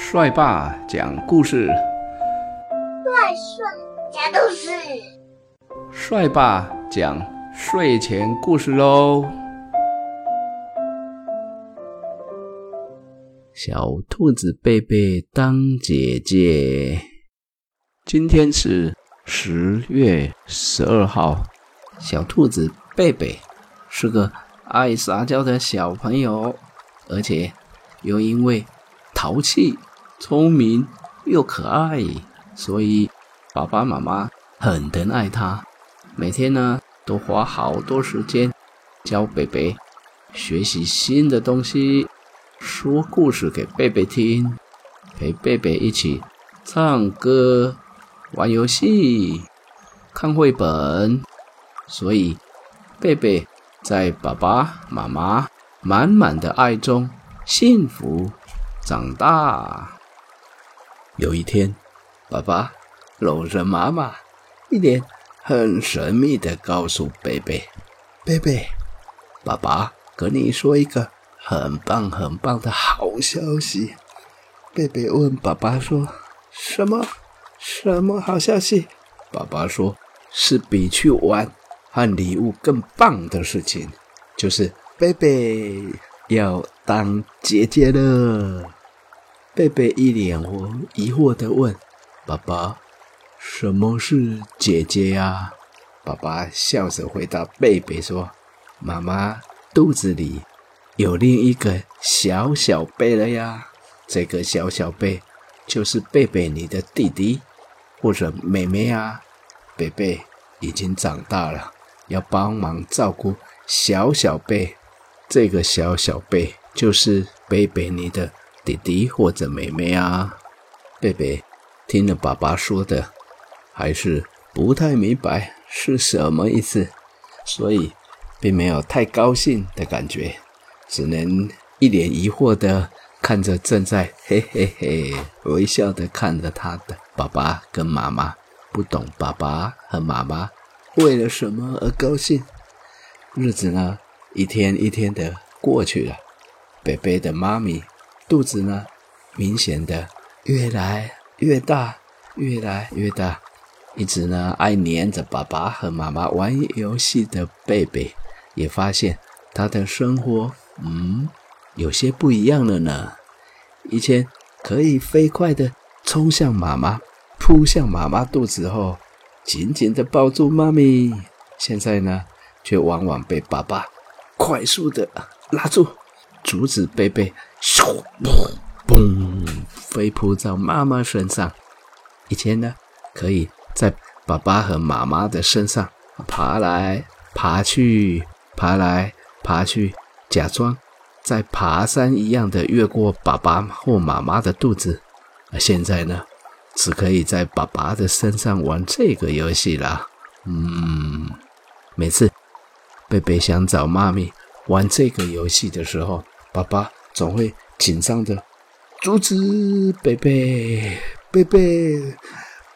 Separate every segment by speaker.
Speaker 1: 帅爸讲故事，
Speaker 2: 帅帅讲故事，
Speaker 1: 帅爸讲睡前故事喽。小兔子贝贝当姐姐，今天是十月十二号。小兔子贝贝是个爱撒娇的小朋友，而且又因为淘气。聪明又可爱，所以爸爸妈妈很疼爱他。每天呢，都花好多时间教贝贝学习新的东西，说故事给贝贝听，陪贝贝一起唱歌、玩游戏、看绘本。所以，贝贝在爸爸妈妈满满的爱中幸福长大。有一天，爸爸搂着妈妈，一脸很神秘的告诉贝贝：“贝贝，爸爸跟你说一个很棒很棒的好消息。”贝贝问爸爸说：“什么？什么好消息？”爸爸说：“是比去玩和礼物更棒的事情，就是贝贝要当姐姐了。”贝贝一脸疑惑的问：“爸爸，什么是姐姐呀？”爸爸笑着回答贝贝说：“妈妈肚子里有另一个小小贝了呀，这个小小贝就是贝贝你的弟弟或者妹妹啊。贝贝已经长大了，要帮忙照顾小小贝，这个小小贝就是贝贝你的。”弟弟或者妹妹啊，贝贝听了爸爸说的，还是不太明白是什么意思，所以并没有太高兴的感觉，只能一脸疑惑的看着正在嘿嘿嘿微笑的看着他的爸爸跟妈妈，不懂爸爸和妈妈为了什么而高兴。日子呢，一天一天的过去了，贝贝的妈咪。肚子呢，明显的越来越大，越来越大。一直呢爱黏着爸爸和妈妈玩游戏的贝贝，也发现他的生活，嗯，有些不一样了呢。以前可以飞快的冲向妈妈，扑向妈妈肚子后，紧紧的抱住妈咪。现在呢，却往往被爸爸快速的拉住。阻止贝贝，咻，砰，嘣，飞扑到妈妈身上。以前呢，可以在爸爸和妈妈的身上爬来爬去，爬来爬去，假装在爬山一样的越过爸爸或妈妈的肚子。而现在呢，只可以在爸爸的身上玩这个游戏了。嗯，每次贝贝想找妈咪玩这个游戏的时候，爸爸总会紧张的阻止贝贝，贝贝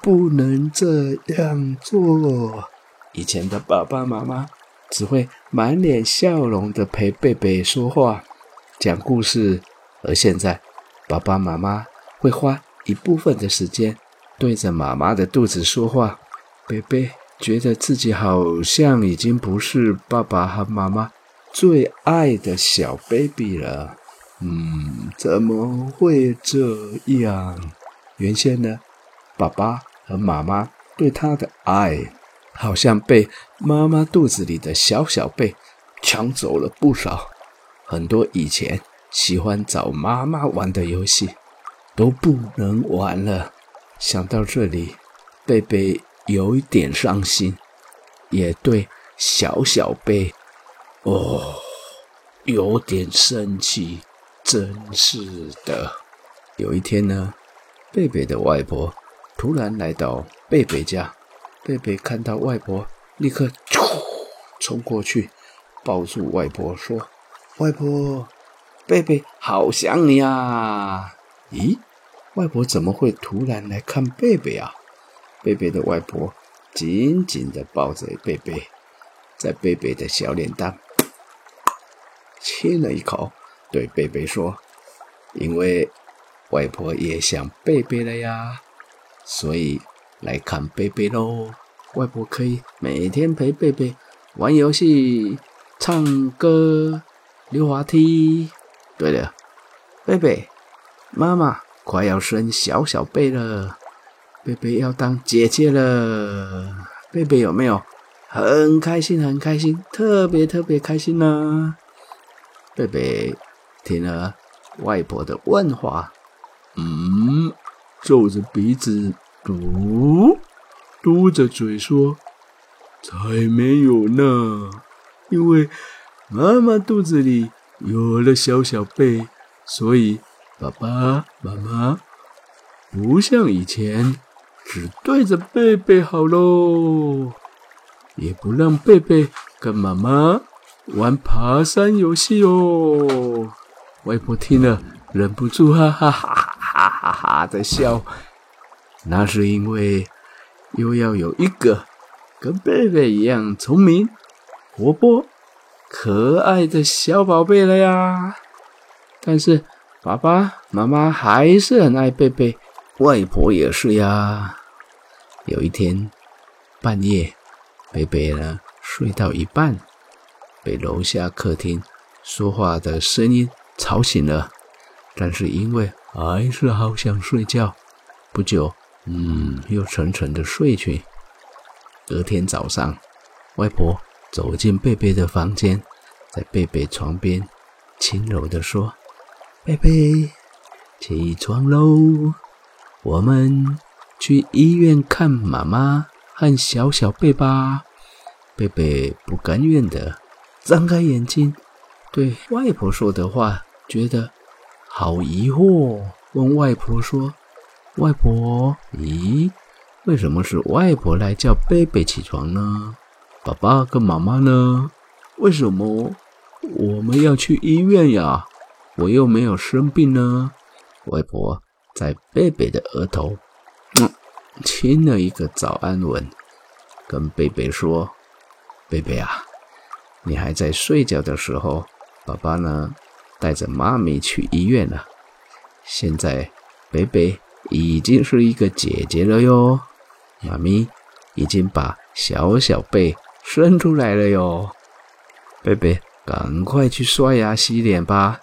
Speaker 1: 不能这样做。以前的爸爸妈妈只会满脸笑容的陪贝贝说话、讲故事，而现在爸爸妈妈会花一部分的时间对着妈妈的肚子说话。贝贝觉得自己好像已经不是爸爸和妈妈。最爱的小 baby 了，嗯，怎么会这样？原先呢，爸爸和妈妈对他的爱，好像被妈妈肚子里的小小贝抢走了不少。很多以前喜欢找妈妈玩的游戏，都不能玩了。想到这里，贝贝有一点伤心，也对小小贝。哦，有点生气，真是的。有一天呢，贝贝的外婆突然来到贝贝家，贝贝看到外婆，立刻冲冲过去抱住外婆，说：“外婆，贝贝好想你啊！”咦，外婆怎么会突然来看贝贝啊？贝贝的外婆紧紧的抱着贝贝，在贝贝的小脸蛋。亲了一口，对贝贝说：“因为外婆也想贝贝了呀，所以来看贝贝喽。外婆可以每天陪贝贝玩游戏、唱歌、溜滑梯。对了，贝贝，妈妈快要生小小贝了，贝贝要当姐姐了。贝贝有没有很开心？很开心，特别特别开心呢？贝贝听了外婆的问话，嗯，皱着鼻子嘟嘟着嘴说：“才没有呢，因为妈妈肚子里有了小小贝，所以爸爸妈妈不像以前只对着贝贝好喽，也不让贝贝跟妈妈。”玩爬山游戏哦！外婆听了忍不住哈哈哈哈哈哈的笑。那是因为又要有一个跟贝贝一样聪明、活泼、可爱的小宝贝了呀。但是爸爸妈妈还是很爱贝贝，外婆也是呀。有一天半夜，贝贝呢睡到一半。被楼下客厅说话的声音吵醒了，但是因为还是好想睡觉，不久，嗯，又沉沉的睡去。隔天早上，外婆走进贝贝的房间，在贝贝床边轻柔地说：“贝贝，起床喽，我们去医院看妈妈和小小贝吧。”贝贝不甘愿的。张开眼睛，对外婆说的话觉得好疑惑，问外婆说：“外婆，咦，为什么是外婆来叫贝贝起床呢？爸爸跟妈妈呢？为什么我们要去医院呀？我又没有生病呢。”外婆在贝贝的额头，亲了一个早安吻，跟贝贝说：“贝贝啊。”你还在睡觉的时候，爸爸呢带着妈咪去医院了。现在贝贝已经是一个姐姐了哟，妈咪已经把小小贝生出来了哟。贝贝，赶快去刷牙洗脸吧。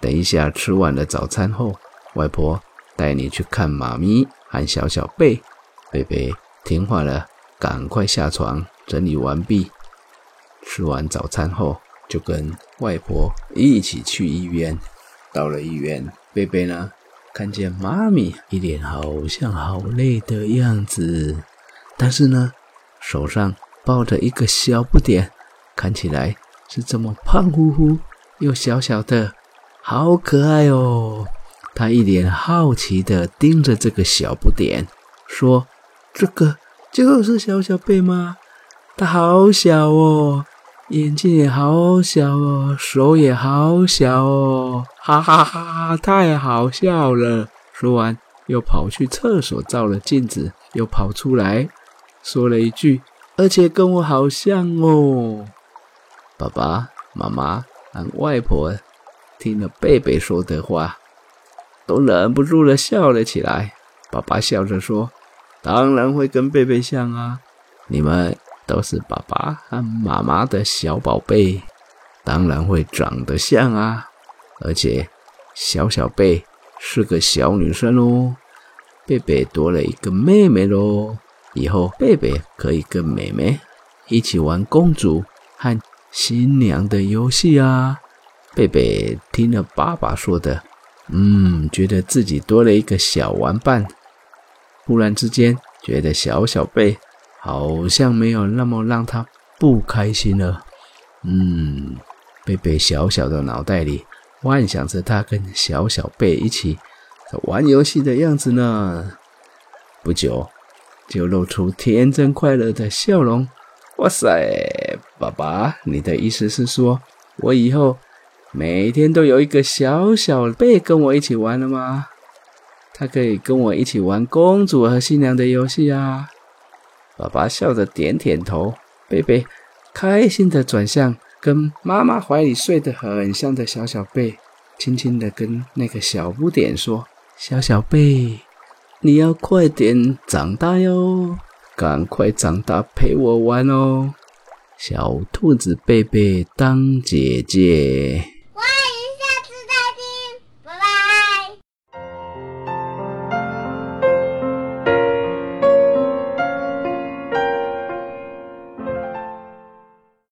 Speaker 1: 等一下吃完了早餐后，外婆带你去看妈咪和小小贝。贝贝听话了，赶快下床整理完毕。吃完早餐后，就跟外婆一起去医院。到了医院，贝贝呢，看见妈咪一脸好像好累的样子，但是呢，手上抱着一个小不点，看起来是这么胖乎乎又小小的，好可爱哦。他一脸好奇的盯着这个小不点，说：“这个就是小小贝吗？它好小哦。”眼睛也好小哦，手也好小哦，哈哈哈哈！太好笑了。说完，又跑去厕所照了镜子，又跑出来，说了一句：“而且跟我好像哦。”爸爸妈妈和外婆听了贝贝说的话，都忍不住的笑了起来。爸爸笑着说：“当然会跟贝贝像啊，你们。”都是爸爸和妈妈的小宝贝，当然会长得像啊！而且小小贝是个小女生哦，贝贝多了一个妹妹喽。以后贝贝可以跟妹妹一起玩公主和新娘的游戏啊！贝贝听了爸爸说的，嗯，觉得自己多了一个小玩伴，忽然之间觉得小小贝。好像没有那么让他不开心了。嗯，贝贝小小的脑袋里幻想着他跟小小贝一起玩游戏的样子呢。不久，就露出天真快乐的笑容。哇塞，爸爸，你的意思是说我以后每天都有一个小小贝跟我一起玩了吗？他可以跟我一起玩公主和新娘的游戏啊。爸爸笑着点点头贝贝开心的转向跟妈妈怀里睡得很香的小小贝轻轻的跟那个小不点说小小贝你要快点长大哟赶快长大陪我玩哦。小兔子贝贝当姐姐。